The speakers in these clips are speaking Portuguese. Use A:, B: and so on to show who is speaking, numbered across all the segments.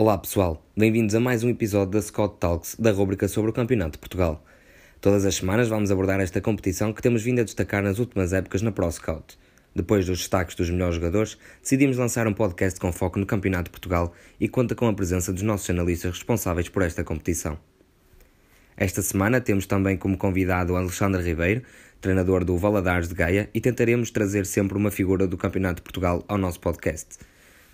A: Olá pessoal, bem-vindos a mais um episódio da Scott Talks, da rúbrica sobre o Campeonato de Portugal. Todas as semanas vamos abordar esta competição que temos vindo a destacar nas últimas épocas na Pro Scout. Depois dos destaques dos melhores jogadores, decidimos lançar um podcast com foco no Campeonato de Portugal e conta com a presença dos nossos analistas responsáveis por esta competição. Esta semana temos também como convidado Alexandre Ribeiro, treinador do Valadares de Gaia, e tentaremos trazer sempre uma figura do Campeonato de Portugal ao nosso podcast.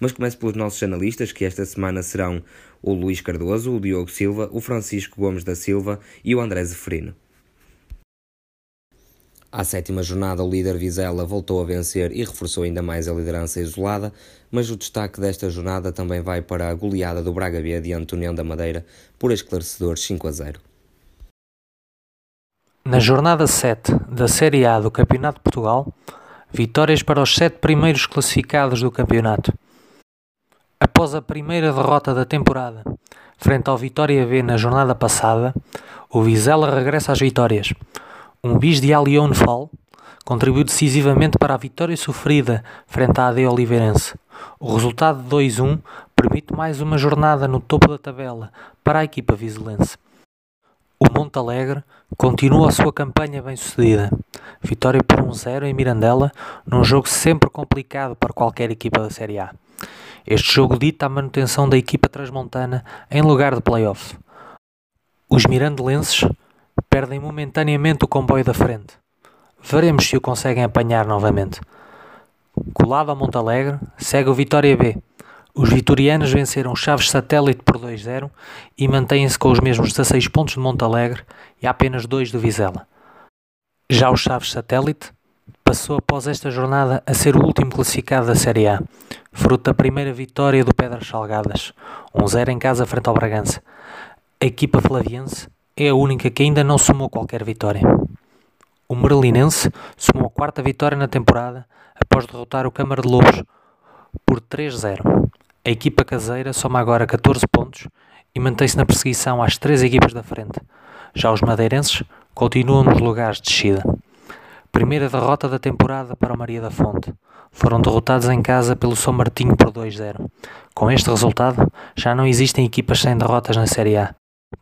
A: Mas começo pelos nossos analistas, que esta semana serão o Luís Cardoso, o Diogo Silva, o Francisco Gomes da Silva e o André Zeferino. À sétima jornada, o líder Vizela voltou a vencer e reforçou ainda mais a liderança isolada, mas o destaque desta jornada também vai para a goleada do Braga B diante do União da Madeira por esclarecedores 5 a 0.
B: Na jornada 7 da Série A do Campeonato de Portugal, vitórias para os sete primeiros classificados do campeonato. Após a primeira derrota da temporada, frente ao Vitória B na jornada passada, o Vizela regressa às vitórias. Um bis de Alion Fall contribuiu decisivamente para a vitória sofrida frente à AD Oliveirense. O resultado de 2-1 permite mais uma jornada no topo da tabela para a equipa vizelense. O Montalegre continua a sua campanha bem-sucedida. Vitória por 1-0 em Mirandela, num jogo sempre complicado para qualquer equipa da Série A. Este jogo dita a manutenção da equipa transmontana em lugar de playoff. Os mirandelenses perdem momentaneamente o comboio da frente. Veremos se o conseguem apanhar novamente. Colado ao Montalegre, segue o Vitória B. Os vitorianos venceram Chaves Satélite por 2-0 e mantêm-se com os mesmos 16 pontos de Montalegre e apenas 2 do Vizela. Já o Chaves Satélite passou após esta jornada a ser o último classificado da Série A, fruto da primeira vitória do Pedras Salgadas, 1-0 em casa frente ao Bragança. A equipa flaviense é a única que ainda não somou qualquer vitória. O Merlinense somou a quarta vitória na temporada após derrotar o Câmara de Lobos por 3-0. A equipa caseira soma agora 14 pontos e mantém-se na perseguição às três equipas da frente. Já os madeirenses continuam nos lugares de descida. Primeira derrota da temporada para o Maria da Fonte. Foram derrotados em casa pelo São Martinho por 2-0. Com este resultado, já não existem equipas sem derrotas na Série A.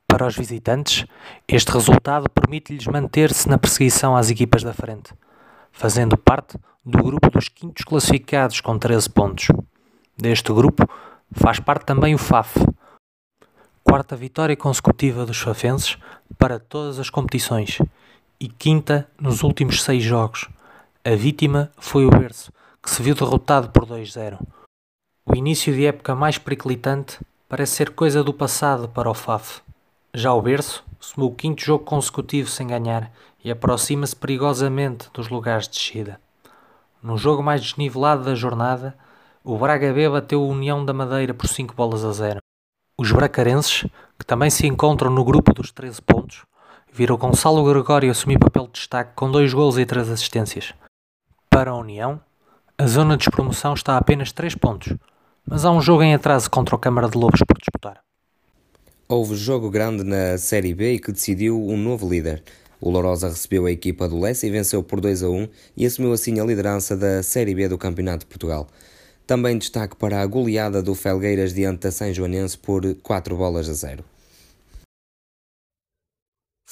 B: Para os visitantes, este resultado permite-lhes manter-se na perseguição às equipas da frente, fazendo parte do grupo dos quintos classificados com 13 pontos. Deste grupo faz parte também o FAF, quarta vitória consecutiva dos fafenses para todas as competições e quinta nos últimos seis jogos. A vítima foi o Berço, que se viu derrotado por 2-0. O início de época mais periclitante parece ser coisa do passado para o FAF. Já o Berço somou o quinto jogo consecutivo sem ganhar e aproxima-se perigosamente dos lugares de descida. No jogo mais desnivelado da jornada, o Braga B bateu o União da Madeira por 5 bolas a 0. Os bracarenses, que também se encontram no grupo dos 13 pontos, viram Gonçalo Gregório assumir papel de destaque com dois gols e três assistências. Para a União, a zona de despromoção está a apenas 3 pontos, mas há um jogo em atraso contra o Câmara de Lobos por disputar.
A: Houve jogo grande na Série B que decidiu um novo líder. O Lourosa recebeu a equipa do Lessa e venceu por 2 a 1 e assumiu assim a liderança da Série B do Campeonato de Portugal. Também destaque para a goleada do Felgueiras diante da São Joanense por 4 bolas a 0.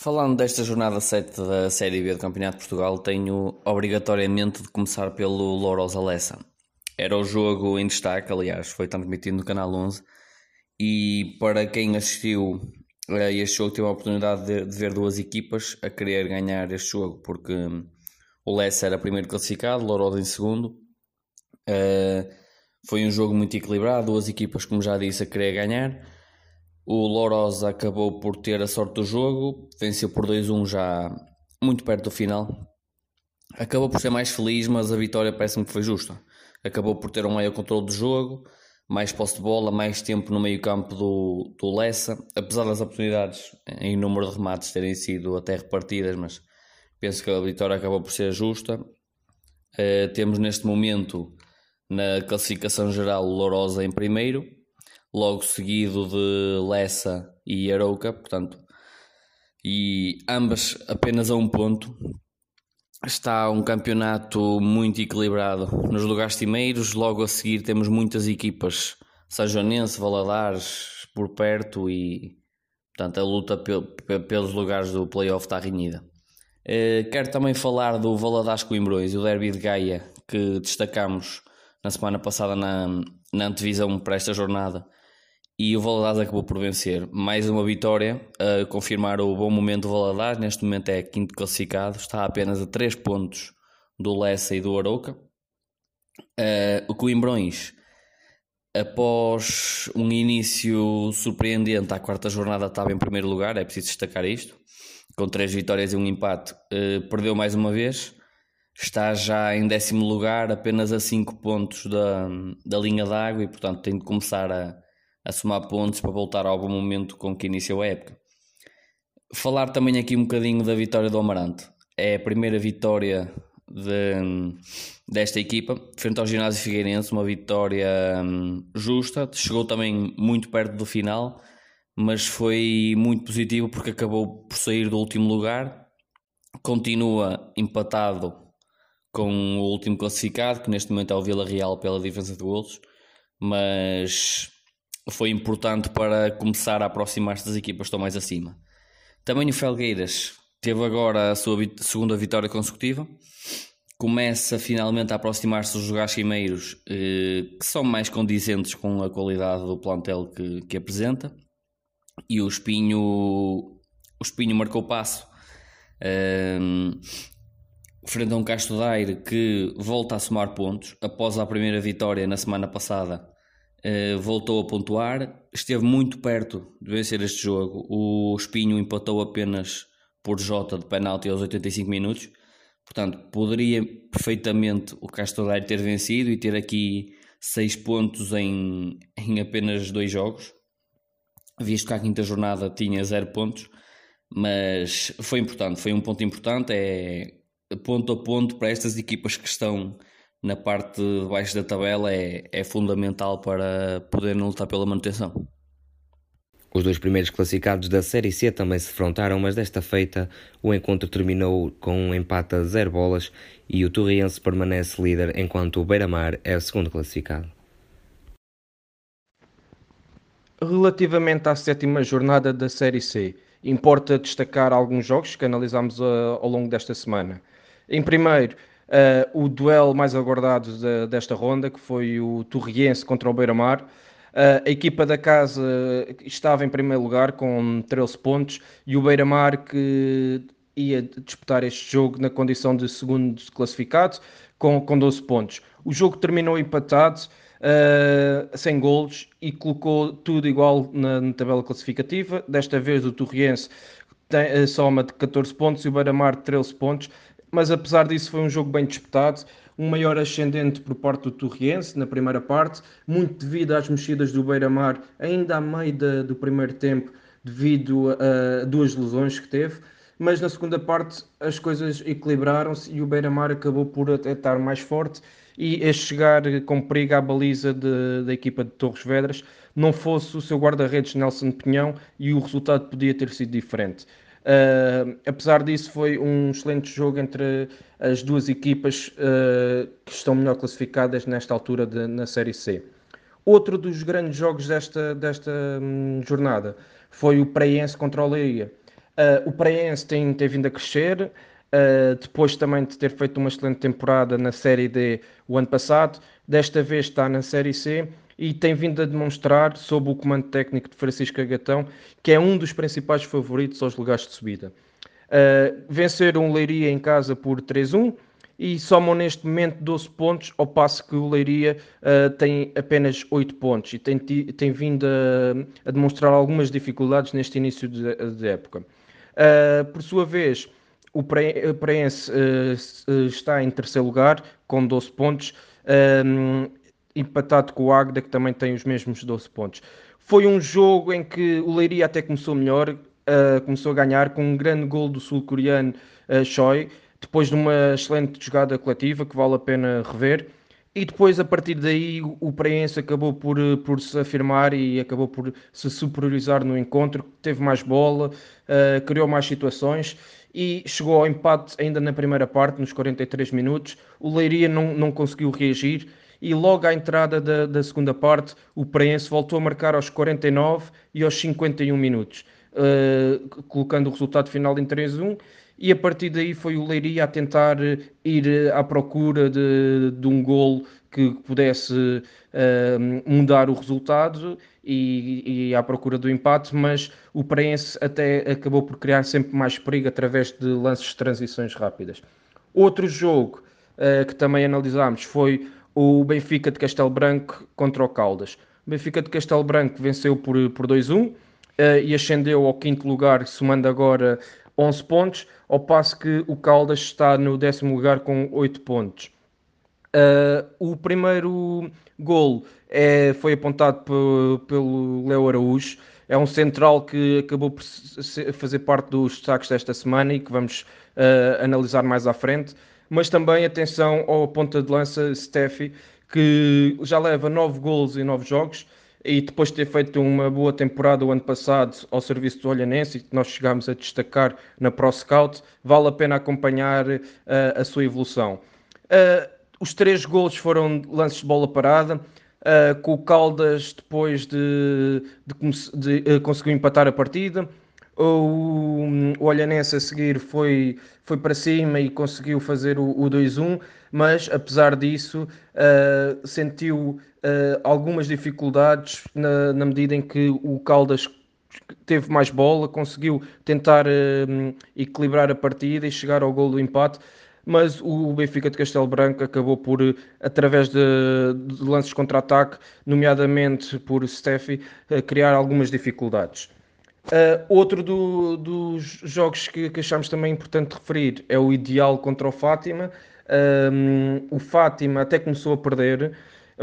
C: Falando desta jornada 7 da Série B do Campeonato de Portugal, tenho obrigatoriamente de começar pelo Lourosa Lessa. Era o jogo em destaque, aliás, foi transmitido no Canal 11. E para quem assistiu a este jogo, teve a oportunidade de, de ver duas equipas a querer ganhar este jogo, porque o Lessa era primeiro classificado, o Lourosa em segundo. Uh, foi um jogo muito equilibrado, duas equipas, como já disse, a querer ganhar. O Lourosa acabou por ter a sorte do jogo, venceu por 2-1 já muito perto do final. Acabou por ser mais feliz, mas a vitória parece-me que foi justa. Acabou por ter um maior controle do jogo, mais posse de bola, mais tempo no meio-campo do, do Lessa, apesar das oportunidades em número de remates terem sido até repartidas, mas penso que a vitória acabou por ser justa. Uh, temos neste momento na classificação geral o Lourosa em primeiro, logo seguido de Lessa e Arouca, portanto, e ambas apenas a um ponto. Está um campeonato muito equilibrado nos lugares cimeiros. Logo a seguir temos muitas equipas Sajonense, Valadares por perto e portanto a luta pelos lugares do playoff está renhida. Uh, quero também falar do Valadares Coimbrões e o Derby de Gaia que destacamos na semana passada na, na antevisão para esta jornada e o Valadares acabou por vencer. Mais uma vitória a confirmar o bom momento do Valadares, neste momento é quinto classificado, está apenas a 3 pontos do Lessa e do Arouca. Uh, o Coimbrões, após um início surpreendente à quarta jornada, estava em primeiro lugar, é preciso destacar isto, com três vitórias e um empate, uh, perdeu mais uma vez, está já em décimo lugar, apenas a 5 pontos da, da linha d'água e, portanto, tem de começar a, a somar pontos para voltar ao bom momento com que iniciou a época. Falar também aqui um bocadinho da vitória do Amarante. É a primeira vitória de, desta equipa, frente ao ginásio Figueirense, uma vitória hum, justa, chegou também muito perto do final, mas foi muito positivo porque acabou por sair do último lugar, continua empatado com o último classificado, que neste momento é o Vila Real pela diferença de golos, mas foi importante para começar a aproximar-se das equipas que estão mais acima. Também o Felgueiras teve agora a sua segunda vitória consecutiva, começa finalmente a aproximar-se dos jogadores cimeiros eh, que são mais condizentes com a qualidade do plantel que, que apresenta, e o Espinho, o Espinho marcou passo. Ehm, frente a um Castro Daire que volta a somar pontos após a primeira vitória na semana passada voltou a pontuar esteve muito perto de vencer este jogo. O Espinho empatou apenas por Jota de penalti aos 85 minutos. Portanto poderia perfeitamente o Castro ter vencido e ter aqui 6 pontos em, em apenas dois jogos. Visto que a quinta jornada tinha 0 pontos mas foi importante, foi um ponto importante é ponto a ponto para estas equipas que estão na parte de baixo da tabela é, é fundamental para poderem lutar pela manutenção.
A: Os dois primeiros classificados da Série C também se defrontaram, mas desta feita o encontro terminou com um empate a zero bolas e o Torriense permanece líder enquanto o Beira-Mar é o segundo classificado.
D: Relativamente à sétima jornada da Série C, importa destacar alguns jogos que analisámos uh, ao longo desta semana. Em primeiro, o duelo mais aguardado de, desta ronda, que foi o Torriense contra o Beira-Mar. Uh, a equipa da casa estava em primeiro lugar com 13 pontos e o Beira-Mar que ia disputar este jogo na condição de segundo classificado com, com 12 pontos. O jogo terminou empatado, uh, sem golos e colocou tudo igual na, na tabela classificativa. Desta vez o Torriense tem soma de 14 pontos e o Beira-Mar 13 pontos mas apesar disso foi um jogo bem disputado, um maior ascendente por parte do Torriense na primeira parte, muito devido às mexidas do Beira-Mar ainda a meio do primeiro tempo, devido a, duas lesões que teve, mas na segunda parte as coisas equilibraram-se e o Beira-Mar acabou por estar mais forte. E a chegar com perigo à baliza de, da equipa de Torres Vedras, não fosse o seu guarda-redes Nelson Pinhão e o resultado podia ter sido diferente. Uh, apesar disso, foi um excelente jogo entre as duas equipas uh, que estão melhor classificadas nesta altura de, na Série C. Outro dos grandes jogos desta, desta hum, jornada foi o Praense contra o Leiria. Uh, o Praense tem, tem vindo a crescer, depois também de ter feito uma excelente temporada na Série D o ano passado, desta vez está na Série C e tem vindo a demonstrar, sob o comando técnico de Francisco Agatão, que é um dos principais favoritos aos lugares de subida. Uh, venceram o Leiria em casa por 3-1 e somam neste momento 12 pontos, ao passo que o Leiria uh, tem apenas 8 pontos e tem, tem vindo a, a, demonstrar algumas dificuldades neste início de, de época. Uh, por sua vez, o Preense está em terceiro lugar com 12 pontos empatado com o Águeda, que também tem os mesmos 12 pontos. Foi um jogo em que o Leiria até começou melhor, uh, começou a ganhar com um grande gol do sul-coreano uh, Choi, depois de uma excelente jogada coletiva que vale a pena rever. E depois, a partir daí, o Praense acabou por, eh, por se afirmar e acabou por se superiorizar no encontro, teve mais bola, uh, criou mais situações e chegou ao empate ainda na primeira parte, nos 43 minutos. O Leiria não, não conseguiu reagir e logo à entrada da, da segunda parte o Prense voltou a marcar aos 49 e aos 51 minutos, uh, colocando o resultado final em 3-1 e a partir daí foi o Leiria a tentar ir à procura de, de um gol que pudesse uh, mudar o resultado e, e, à procura do empate, mas o Prense até acabou por criar sempre mais perigo através de lances de transições rápidas. Outro jogo uh, que também analisámos foi o Benfica de Castelo Branco contra o Caldas. O Benfica de Castelo Branco venceu por, por 2-1 uh, e ascendeu ao quinto lugar, somando agora 11 pontos, ao passo que o Caldas está no décimo lugar com 8 pontos. Uh, o primeiro gol é, foi apontado pelo Léo Araújo. É um central que acabou por fazer parte dos destaques desta semana e que vamos uh, analisar mais à frente. Mas também atenção ao ponta de lança Steffi, que já leva 9 gols em 9 jogos e depois de ter feito uma boa temporada o ano passado ao serviço do Olhanense, que nós chegámos a destacar na Pro Scout, vale a pena acompanhar uh, a sua evolução. Uh, os três gols foram lances de bola parada. Uh, com o Caldas depois de, de, de uh, conseguiu empatar a partida. O, o Olhanense a seguir foi, foi para cima e conseguiu fazer o, o 2-1, mas apesar disso uh, sentiu algumas dificuldades na, na, medida em que o Caldas teve mais bola, conseguiu tentar equilibrar a partida e chegar ao gol do empate mas o Benfica de Castelo Branco acabou por, através de, de lances contra-ataque, nomeadamente por Steffi, criar algumas dificuldades. Uh, outro do, dos jogos que, que achamos também importante referir é o Ideal contra o Fátima. Um, o Fátima até começou a perder,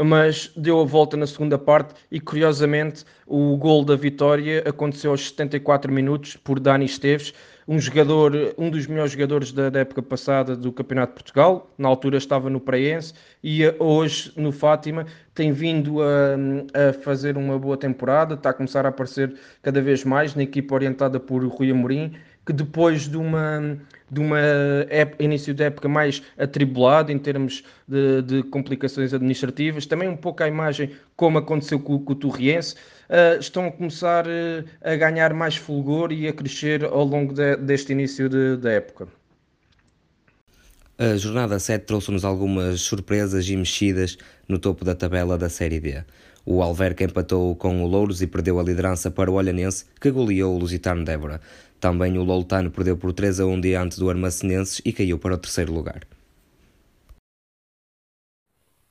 D: mas deu a volta na segunda parte e curiosamente o gol da vitória aconteceu aos 74 minutos por Dani Esteves, um jogador, um dos melhores jogadores da, da, época passada do Campeonato de Portugal, na altura estava no Praense e hoje no Fátima tem vindo a, a, fazer uma boa temporada, está a começar a aparecer cada vez mais na equipa orientada por Rui Amorim, que depois de uma de uma época, início de época mais atribulado em termos de, de, complicações administrativas, também um pouco a imagem como aconteceu com, com o Torriense, uh, estão a começar uh, a ganhar mais fulgor e a crescer ao longo de, deste início de, da época.
A: A jornada 7 trouxe-nos algumas surpresas e mexidas no topo da tabela da Série D. O Alverca empatou com o Louros e perdeu a liderança para o Olhanense, que goleou o Lusitano Débora. Também o Loutano perdeu por 3 a 1 diante do Armacenenses e caiu para o terceiro lugar.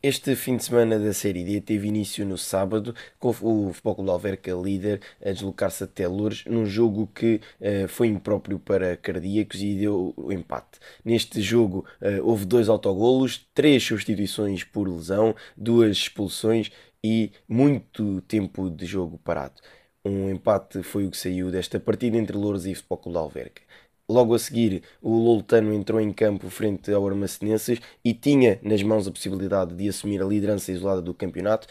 E: Este fim de semana da Série D teve início no sábado, com o Futebol Clube Alverca líder a deslocar-se até Lourdes, num jogo que uh, foi impróprio para cardíacos e deu o empate. Neste jogo uh, houve dois autogolos, três substituições por lesão, duas expulsões e muito tempo de jogo parado. Um empate foi o que saiu desta partida entre Louros e Futebol Clube Alverca. Logo a seguir, o Loltano entrou em campo frente ao Armacenenses e tinha nas mãos a possibilidade de assumir a liderança isolada do campeonato,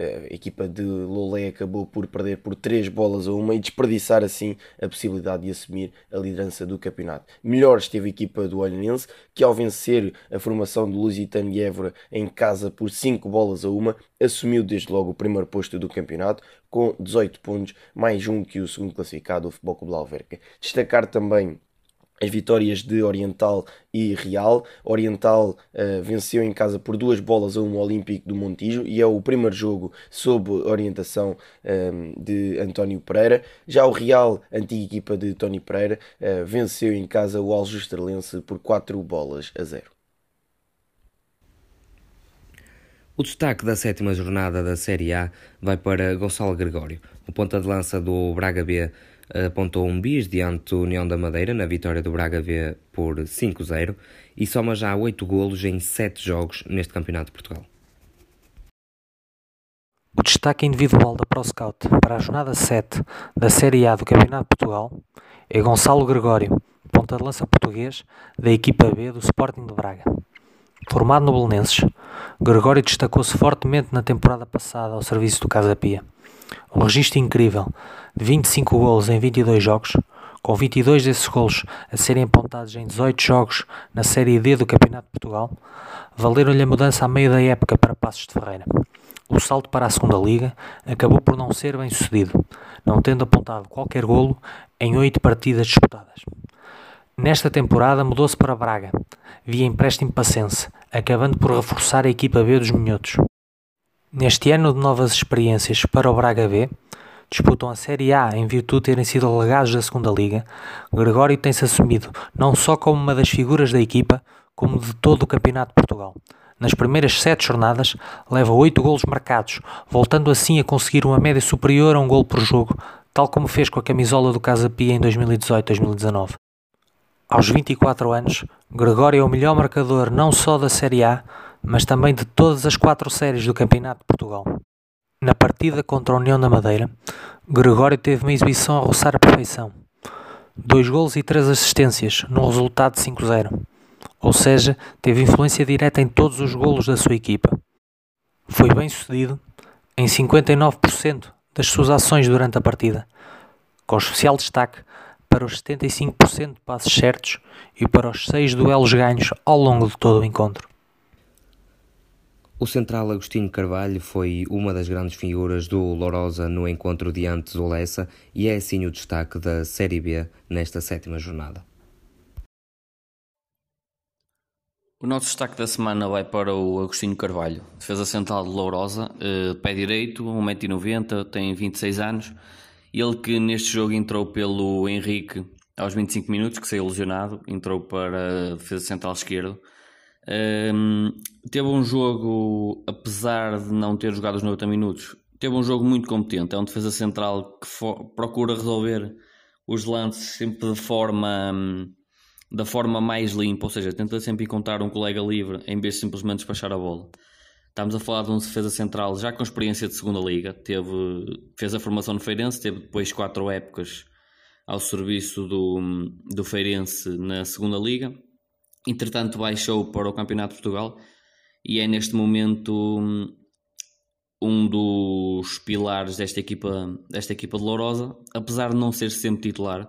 E: a equipa de Lolé acabou por perder por 3 bolas a uma e desperdiçar assim a possibilidade de assumir a liderança do campeonato. Melhor esteve a equipa do Olhanense, que ao vencer a formação do Lusitano e Évora em casa por 5 bolas a uma, assumiu desde logo o primeiro posto do campeonato com 18 pontos, mais um que o segundo classificado, o Futebol Clube Alverca. Destacar também as vitórias de Oriental e Real. Oriental uh, venceu em casa por duas bolas a um Olímpico do Montijo e é o primeiro jogo sob orientação um, ehm, de António Pereira. Já o Real, antiga equipa de Tony Pereira, uh, venceu em casa o Aljustralense por 4 bolas a 0.
A: O destaque da sétima jornada da Série A vai para Gonçalo Gregório, o ponta de lança do Braga B apontou um bis diante do União da Madeira na vitória do Braga V por 5-0 e soma já 8 golos em 7 jogos neste Campeonato de Portugal.
B: O destaque individual da ProScout para a jornada 7 da Série A do Campeonato de Portugal é Gonçalo Gregório, ponta de lança português da equipa B do Sporting de Braga. Formado no Belenenses, Gregório destacou-se fortemente na temporada passada ao serviço do Casa Pia. Um registro incrível de 25 golos em 22 jogos, com 22 desses golos a serem apontados em 18 jogos na Série D do Campeonato de Portugal, valeram-lhe a mudança à meio da época para Passos de Ferreira. O salto para a segunda liga acabou por não ser bem sucedido, não tendo apontado qualquer golo em oito partidas disputadas. Nesta temporada mudou-se para Braga, via empréstimo Passense, acabando por reforçar a equipa B dos Minhotos. Neste ano de novas experiências para o Braga B, disputam a Série A em virtude de terem sido alegados da segunda Liga, Gregório tem-se assumido não só como uma das figuras da equipa, como de todo o Campeonato de Portugal. Nas primeiras sete jornadas, leva oito golos marcados, voltando assim a conseguir uma média superior a um gol por jogo, tal como fez com a camisola do Casa Pia em 2018-2019. Aos 24 anos, Gregório é o melhor marcador não só da Série A, mas também de todas as quatro séries do Campeonato de Portugal. Na partida contra a União da Madeira, Gregório teve uma exibição a roçar a perfeição. Dois gols e três assistências, num resultado de 5-0. Ou seja, teve influência direta em todos os golos da sua equipa. Foi bem sucedido em 59% das suas ações durante a partida, com especial destaque para os 75% de passes certos e para os 6 duelos ganhos ao longo de todo o encontro.
A: O central Agostinho Carvalho foi uma das grandes figuras do Lourosa no encontro diante do Lessa e é assim o destaque da Série B nesta sétima jornada.
C: O nosso destaque da semana vai para o Agostinho Carvalho, defesa central de Lourosa, eh, pé direito, 1,90m, tem 26 anos. Ele que neste jogo entrou pelo Henrique aos 25 minutos, que saiu lesionado, entrou para defesa central esquerdo. Um, teve um jogo, apesar de não ter jogado os 90 minutos, teve um jogo muito competente. É um defesa central que procura resolver os lances sempre de forma da forma mais limpa, ou seja, tenta sempre encontrar um colega livre em vez de simplesmente despachar a bola. Estamos a falar de um defesa central já com experiência de segunda liga, teve, fez a formação no Feirense, teve depois quatro épocas ao serviço do, do Feirense na segunda liga entretanto baixou para o Campeonato de Portugal e é neste momento um dos pilares desta equipa, desta equipa de Lourosa, apesar de não ser sempre titular.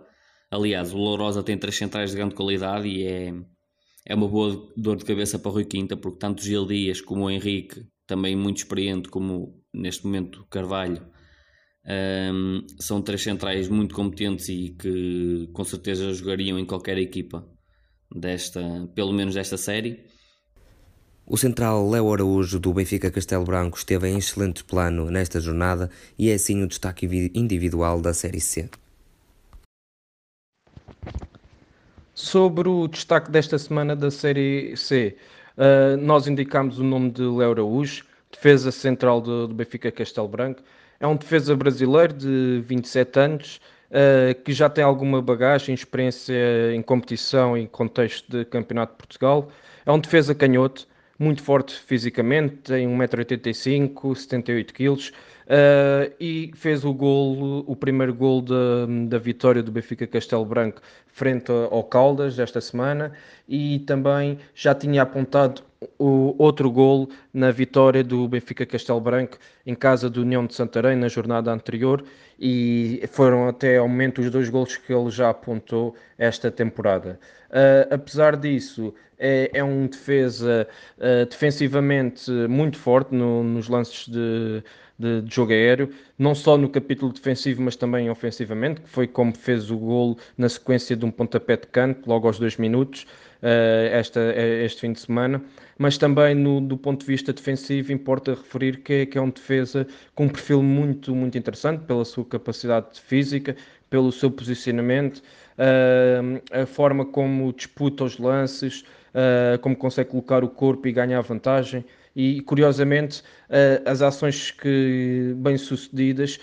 C: Aliás, o Lourosa tem três centrais de grande qualidade e é, é uma boa dor de cabeça para o Rui Quinta, porque tanto o Gil Dias como o Henrique, também muito experiente, como neste momento Carvalho, um, são três centrais muito competentes e que com certeza jogariam em qualquer equipa desta, pelo menos desta série.
A: O central Léo Araújo do Benfica Castelo Branco esteve em excelente plano nesta jornada e é assim o destaque individual da Série C.
D: Sobre o destaque desta semana da Série C, uh, nós indicamos o nome de Léo Araújo, defesa central do, do Benfica Castelo Branco. É um defesa brasileiro de 27 anos, uh, que já tem alguma bagagem, experiência em competição em contexto de Campeonato de Portugal. É um defesa canhoto, muito forte fisicamente, tem 1,85m, 78 kg. Uh, e fez o gol, o primeiro gol da, da vitória do Benfica Castelo Branco frente ao Caldas esta semana e também já tinha apontado o outro gol na vitória do Benfica Castelo Branco em casa do União de Santarém na jornada anterior e foram até ao momento os dois gols que ele já apontou esta temporada. Uh, apesar disso, é, é um defesa uh, defensivamente muito forte no, nos lances de, de, de, jogo aéreo, não só no capítulo defensivo, mas também ofensivamente, que foi como fez o gol na sequência de um pontapé de canto, logo aos dois minutos, uh, esta, este fim de semana. Mas também no, do ponto de vista defensivo, importa referir que é, que é um defesa com um perfil muito, muito interessante pela sua capacidade física, pelo seu posicionamento, uh, a forma como disputa os lances, uh, como consegue colocar o corpo e ganhar vantagem e curiosamente uh, as ações que bem sucedidas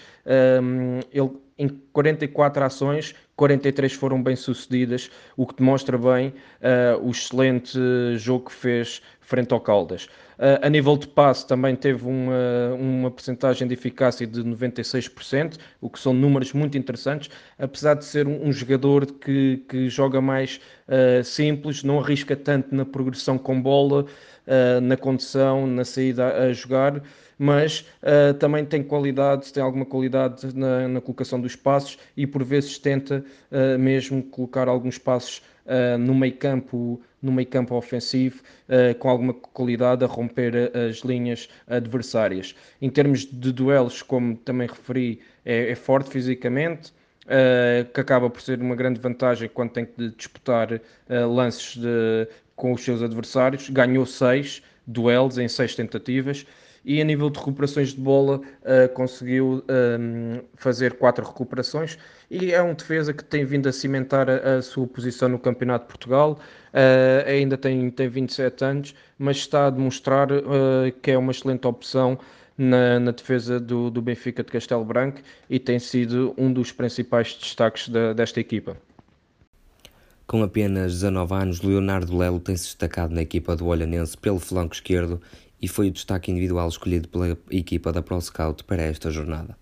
D: um, ele em 44 ações 43 foram bem sucedidas o que demonstra bem uh, o excelente jogo que fez frente ao Caldas. Uh, a nível de passe também teve uma, uma percentagem de eficácia de 96%, o que são números muito interessantes, apesar de ser um, um jogador que, que joga mais uh, simples, não arrisca tanto na progressão com bola, uh, na condição, na saída a jogar. mas uh, também tem qualidade, tem alguma qualidade na, na, colocação dos passos e por vezes tenta uh, mesmo colocar alguns passos no meio campo no meio campo ofensivo com alguma qualidade a romper as linhas adversárias. Em termos de duelos, como também referi, é, é forte fisicamente, Uh, que acaba por ser uma grande vantagem quando tem que disputar uh, lances de, com os seus adversários. Ganhou seis duelos em seis tentativas e a nível de recuperações de bola uh, conseguiu um, fazer quatro recuperações e é um defesa que tem vindo a cimentar a, a sua posição no Campeonato de Portugal. ainda tem, tem 27 anos, mas está a demonstrar que é uma excelente opção na, na defesa do, do, Benfica de Castelo Branco e tem sido um dos principais destaques da, desta equipa.
A: Com apenas 19 anos, Leonardo Lelo tem-se destacado na equipa do Olhanense pelo flanco esquerdo e foi o destaque individual escolhido pela equipa da Pro Scout para esta jornada.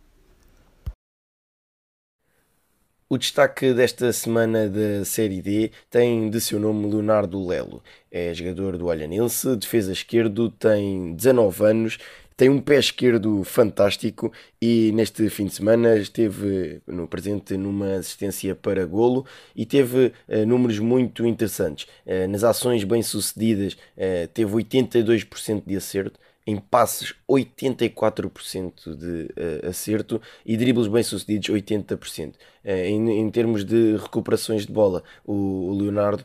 E: O destaque desta semana da Série D tem de seu nome Leonardo Lelo. É jogador do Olhanense, defesa esquerdo, tem 19 anos tem um pé esquerdo fantástico e neste fim de semana esteve no presente numa assistência para golo e teve uh, números muito interessantes. Uh, nas ações bem-sucedidas uh, teve 82% de acerto, em passes 84% de acerto e dribles bem-sucedidos 80%. Em, em, termos de recuperações de bola, o, o Leonardo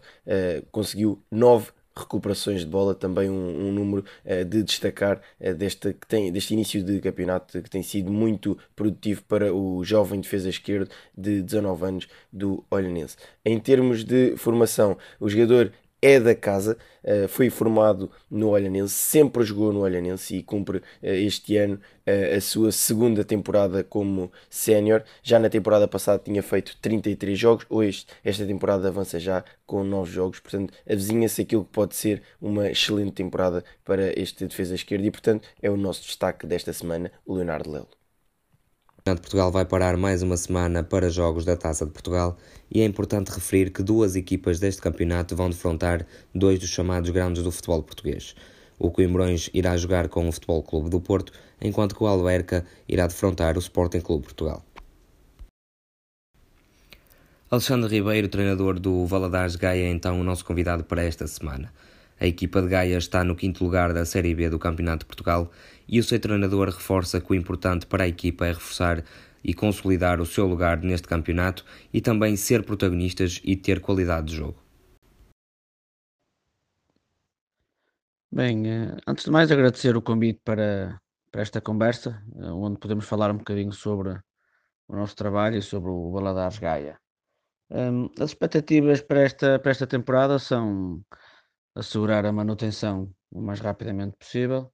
E: conseguiu 9 recuperações de bola, também um, um número uh, de destacar uh, desta, que tem, deste início de campeonato que tem sido muito produtivo para o jovem defesa esquerdo de 19 anos do Olhanense. Em termos de formação, o jogador é da casa, uh, foi formado no Olhanense, sempre jogou no Olhanense e cumpre uh, este ano uh, a sua segunda temporada como sénior. Já na temporada passada tinha feito 33 jogos, hoje esta temporada avança já com 9 jogos, portanto avizinha-se aquilo que pode ser uma excelente temporada para este defesa esquerda e portanto é o nosso destaque desta semana, Leonardo Lelo.
A: Campeonato Portugal vai parar mais uma semana para jogos da Taça de Portugal e é importante referir que duas equipas deste campeonato vão defrontar dois dos chamados grandes do futebol português. O Coimbrões irá jogar com o Futebol Clube do Porto, enquanto que o Alverca irá defrontar o Sporting Clube Portugal. Alexandre Ribeiro, treinador do Valadares Gaia, é então o nosso convidado para esta semana. A equipa de Gaia está no quinto lugar da Série B do Campeonato de Portugal e o seu treinador reforça que o importante para a equipa é reforçar e consolidar o seu lugar neste campeonato e também ser protagonistas e ter qualidade de jogo.
F: Bem, eh, antes de mais agradecer o convite para, para esta conversa, eh, onde podemos falar um bocadinho sobre o nosso trabalho e sobre o Baladares Gaia. As expectativas para esta, para esta temporada são assegurar a manutenção o mais rapidamente possível,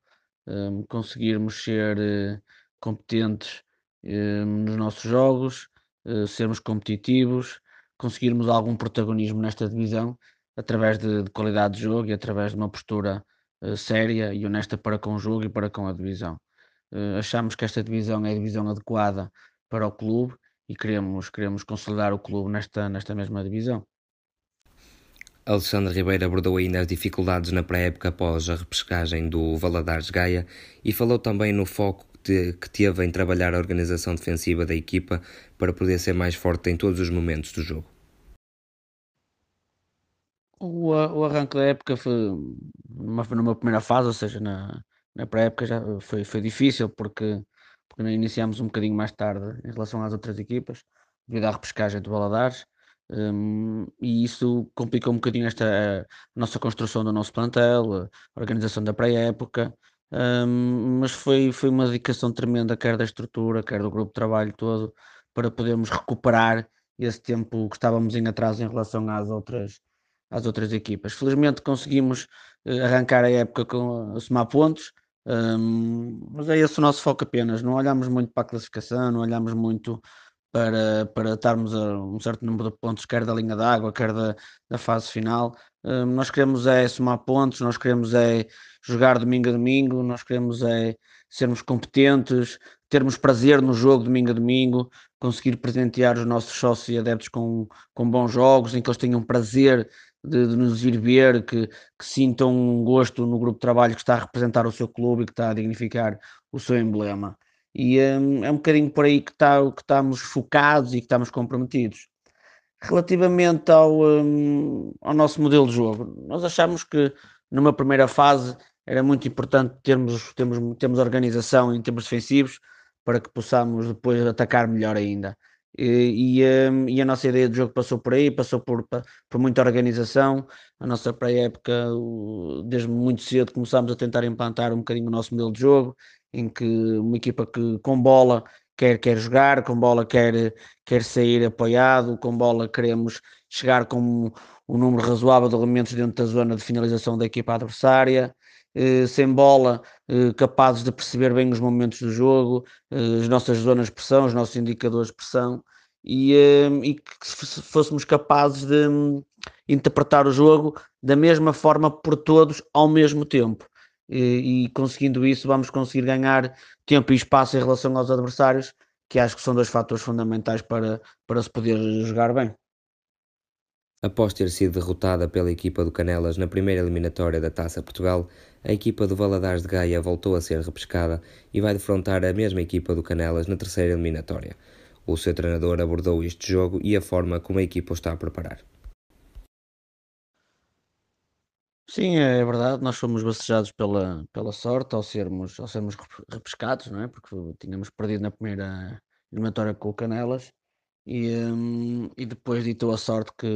F: um, conseguirmos ser uh, competentes um, nos nossos jogos, uh, sermos competitivos, conseguirmos algum protagonismo nesta divisão através de, de qualidade de jogo e através de uma postura uh, séria e honesta para com o jogo e para com a divisão. achamos que esta divisão é a divisão adequada para o clube e queremos, queremos consolidar o clube nesta, nesta mesma divisão.
A: Alexandre Ribeiro abordou ainda as dificuldades na pré-época após a repescagem do Valadares Gaia e falou também no foco que teve em trabalhar a organização defensiva da equipa para poder ser mais forte em todos os momentos do jogo.
F: O, o arranque da época foi numa, numa primeira fase, ou seja, na, na pré-época já foi, foi difícil porque, porque iniciámos um bocadinho mais tarde em relação às outras equipas, devido à repescagem do Valadares. Um, e isso complicou um bocadinho esta nossa construção do nosso plantel, a organização da pré-época, um, mas foi, foi uma dedicação tremenda, quer da estrutura, quer do grupo de trabalho todo, para podermos recuperar esse tempo que estávamos em atraso em relação às outras, às outras equipas. Felizmente conseguimos uh, arrancar a época com a somar pontos, um, mas é esse o nosso foco apenas. Não olhamos muito para a classificação, não olhamos muito para, para estarmos a um certo número de pontos, quer da linha d'água, quer da, da fase final. Um, nós queremos é somar pontos, nós queremos é jogar domingo a domingo, nós queremos é sermos competentes, termos prazer no jogo domingo a domingo, conseguir presentear os nossos sócios e adeptos com, com bons jogos, em que eles tenham prazer de, de, nos ir ver, que, que sintam um gosto no grupo de trabalho que está a representar o seu clube e que está a dignificar o seu emblema. E um, é um bocadinho por aí que, está, que estamos focados e que estamos comprometidos. Relativamente ao, um, ao nosso modelo de jogo, nós achamos que numa primeira fase era muito importante termos, termos, termos organização em termos defensivos para que possamos depois atacar melhor ainda. E, e, hum, e, a nossa ideia de jogo passou por aí, passou por, por muita organização. A nossa pré-época, desde muito cedo, começámos a tentar implantar um bocadinho o nosso modelo de jogo, em que uma equipa que com bola quer, quer jogar, com bola quer, quer sair apoiado, com bola queremos chegar com um número razoável de elementos dentro da zona de finalização da equipa adversária. Eh, sem bola, eh, capazes de perceber bem os momentos do jogo, eh, as nossas zonas de pressão, os nossos indicadores de pressão, e, e que fôssemos capazes de hum, interpretar o jogo da mesma forma por todos ao mesmo tempo. E, e, conseguindo isso, vamos conseguir ganhar tempo e espaço em relação aos adversários, que acho que são dois fatores fundamentais para, para se poder jogar bem.
A: Após ter sido derrotada pela equipa do Canelas na primeira eliminatória da Taça Portugal, a equipa do Valadares de Gaia voltou a ser repescada e vai defrontar a mesma equipa do Canelas na terceira eliminatória. O seu treinador abordou este jogo e a forma como a equipa o está a preparar.
F: Sim, é verdade, nós fomos bacejados pela, pela sorte ao sermos, ao sermos repescados, não é? Porque tínhamos perdido na primeira eliminatória com o Canelas e, um, e depois ditou a sorte que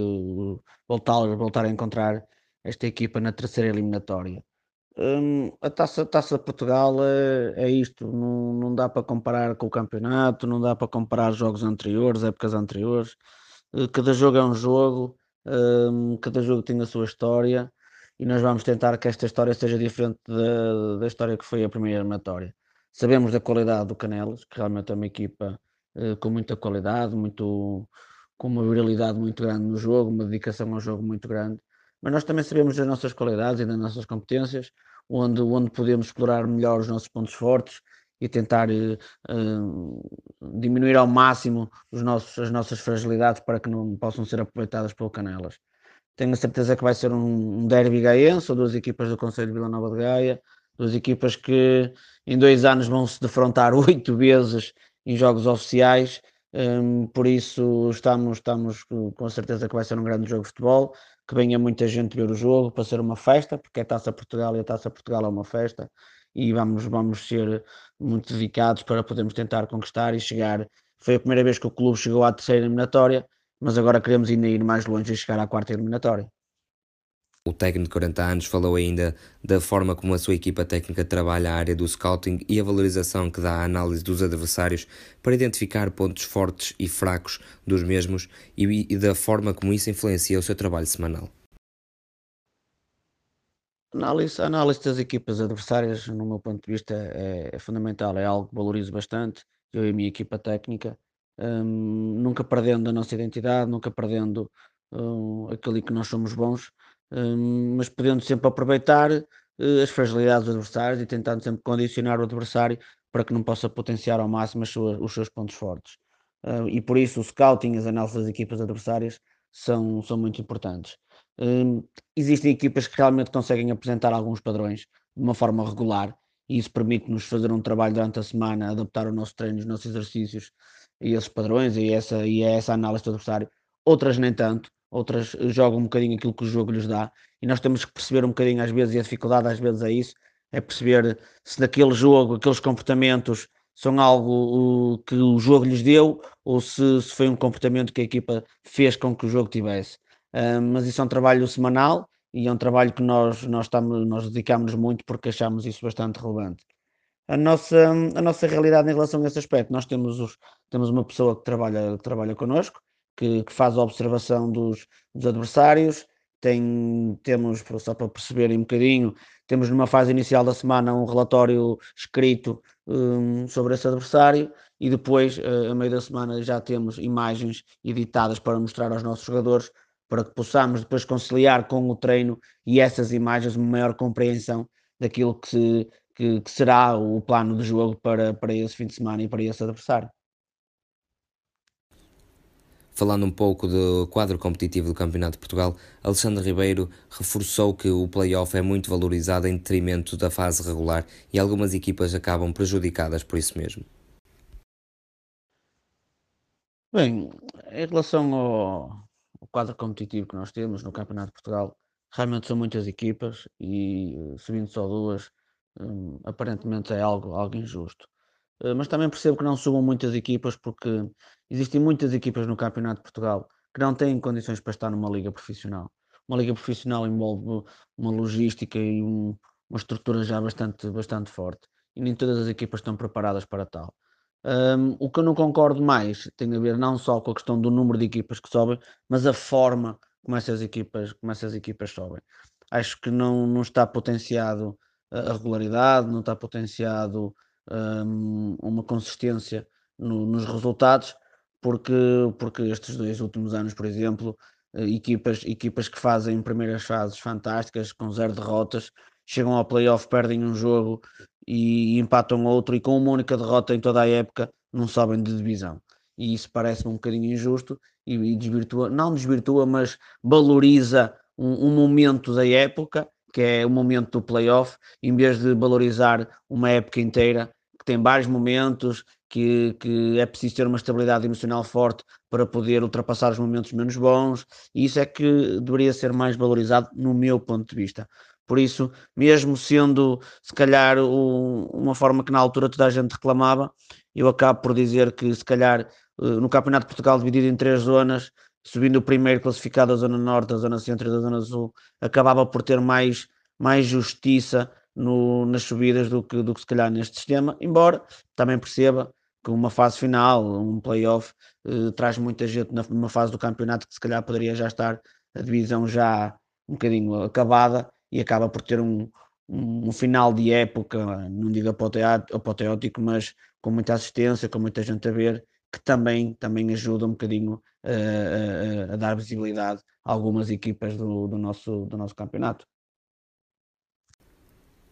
F: voltar, voltar a encontrar esta equipa na terceira eliminatória. Um, a taça, taça de Portugal é, é isto, não, não dá para comparar com o campeonato, não dá para comparar jogos anteriores, épocas anteriores. Uh, cada jogo é um jogo, um, cada jogo tem a sua história e nós vamos tentar que esta história seja diferente da, da história que foi a primeira eliminatória. Sabemos da qualidade do Canelas, que realmente é uma equipa eh, com muita qualidade, muito, com uma virilidade muito grande no jogo, uma dedicação ao jogo muito grande. Mas nós também sabemos das nossas qualidades e das nossas competências, onde, onde podemos explorar melhor os nossos pontos fortes e tentar uh, diminuir ao máximo os nossos, as nossas fragilidades para que não possam ser aproveitadas pelo Canelas. Tenho a certeza que vai ser um, um derby gaense, ou duas equipas do Conselho de Vila Nova de Gaia, duas equipas que em dois anos vão se defrontar oito vezes em jogos oficiais, um, por isso estamos, estamos com certeza que vai ser um grande jogo de futebol, que venha muita gente ver o jogo para ser uma festa, porque é Taça Portugal e a Taça Portugal é uma festa, e vamos, vamos ser muito dedicados para podermos tentar conquistar e chegar. Foi a primeira vez que o clube chegou à terceira eliminatória, mas agora queremos ainda ir mais longe e chegar à quarta eliminatória.
A: O técnico de 40 anos falou ainda da forma como a sua equipa técnica trabalha a área do scouting e a valorização que dá à análise dos adversários para identificar pontos fortes e fracos dos mesmos e, e da forma como isso influencia o seu trabalho semanal.
F: Análise, a análise das equipas adversárias, no meu ponto de vista, é, é fundamental, é algo que valorizo bastante, eu e a minha equipa técnica, um, nunca perdendo a nossa identidade, nunca perdendo um, aquilo que nós somos bons, Hum, mas podendo sempre aproveitar uh, as fragilidades dos adversários e tentando sempre condicionar o adversário para que não possa potenciar ao máximo suas, os seus pontos fortes. Uh, e por isso o scouting e as análises das equipas adversárias são, são muito importantes. Um, existem equipas que realmente conseguem apresentar alguns padrões de uma forma regular e isso permite-nos fazer um trabalho durante a semana, adaptar o nosso treino, os nossos exercícios a esses padrões e, essa, e a essa análise do adversário. Outras nem tanto, outras jogam um bocadinho aquilo que o jogo lhes dá, e nós temos que perceber um bocadinho às vezes, e a dificuldade às vezes é isso, é perceber se naquele jogo, aqueles comportamentos são algo que o jogo lhes deu, ou se, se, foi um comportamento que a equipa fez com que o jogo tivesse. Uh, mas isso é um trabalho semanal, e é um trabalho que nós, nós, estamos, nós dedicamos muito porque achamos isso bastante relevante. A nossa, a nossa realidade em relação a esse aspecto, nós temos, os, temos uma pessoa que trabalha, que trabalha connosco, que, que faz a observação dos, dos adversários. Tem, temos, só para perceberem um bocadinho, temos numa fase inicial da semana um relatório escrito um, sobre esse adversário e depois, uh, a meio da semana, já temos imagens editadas para mostrar aos nossos jogadores para que possamos depois conciliar com o treino e essas imagens uma maior compreensão daquilo que, que, que será o plano de jogo para, para esse fim de semana e para esse adversário.
A: Falando um pouco do quadro competitivo do Campeonato de Portugal, Alexandre Ribeiro reforçou que o play-off é muito valorizado em detrimento da fase regular e algumas equipas acabam prejudicadas por isso mesmo.
F: Bem, em relação ao, ao quadro competitivo que nós temos no Campeonato de Portugal, realmente são muitas equipas e subindo só duas, hum, aparentemente é algo, algo injusto. Uh, mas também percebo que não subam muitas equipas porque existem muitas equipas no Campeonato de Portugal que não têm condições para estar numa liga profissional. Uma liga profissional envolve uma logística e um, uma estrutura já bastante, bastante forte e nem todas as equipas estão preparadas para tal. Um, o que eu não concordo mais tem a ver não só com a questão do número de equipas que sobem, mas a forma como essas equipas, como essas equipas sobem. Acho que não, não está potenciado a regularidade, não está potenciado um, uma consistência no, nos resultados, porque, porque estes dois últimos anos, por exemplo, eh, equipas, equipas que fazem primeiras fases fantásticas, com zero derrotas, chegam ao playoff, perdem um jogo e, empatam outro, e com uma única derrota em toda a época não sobem de divisão. E isso parece-me um bocadinho injusto e, e, desvirtua, não desvirtua, mas valoriza um, um momento da época, que é o momento do playoff, em vez de valorizar uma época inteira que tem vários momentos, que, que, é preciso ter uma estabilidade emocional forte para poder ultrapassar os momentos menos bons, e isso é que deveria ser mais valorizado no meu ponto de vista. Por isso, mesmo sendo se calhar o, uma forma que na altura toda a gente reclamava, eu acabo por dizer que se calhar eh, no Campeonato de Portugal dividido em três zonas, subindo o primeiro classificado da Zona Norte, da Zona Centro e da Zona Sul, acabava por ter mais, mais justiça no, nas subidas do que, do que se calhar neste sistema, embora também perceba que uma fase final, um playoff, eh, traz muita gente numa fase do campeonato que se calhar poderia já estar a divisão já um bocadinho acabada e acaba por ter um, um, final de época, não digo apoteótico, mas com muita assistência, com muita gente a ver, que também, também ajuda um bocadinho a, a, a dar visibilidade a algumas equipas do, do, nosso, do nosso campeonato.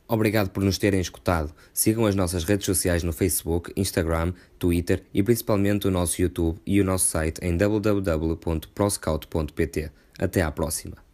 A: Obrigado por nos terem escutado. Sigam as nossas redes sociais no Facebook, Instagram, Twitter e principalmente o nosso YouTube e o nosso site em www.proscout.pt. Até à próxima!